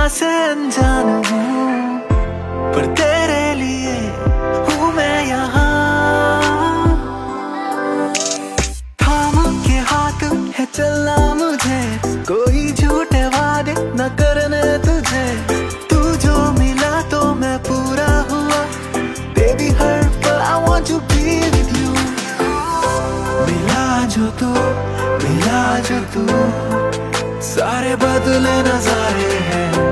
दुनिया से अनजान हूँ, पर तेरे लिए हूँ मैं यहाँ। थाम के हाथ है चलना मुझे, कोई झूठे वादे न करने तुझे। तू जो मिला तो मैं पूरा हुआ बेबी हर पल I want to be with you मिला जो तू, मिला जो तू, सारे बदले नजारे हैं।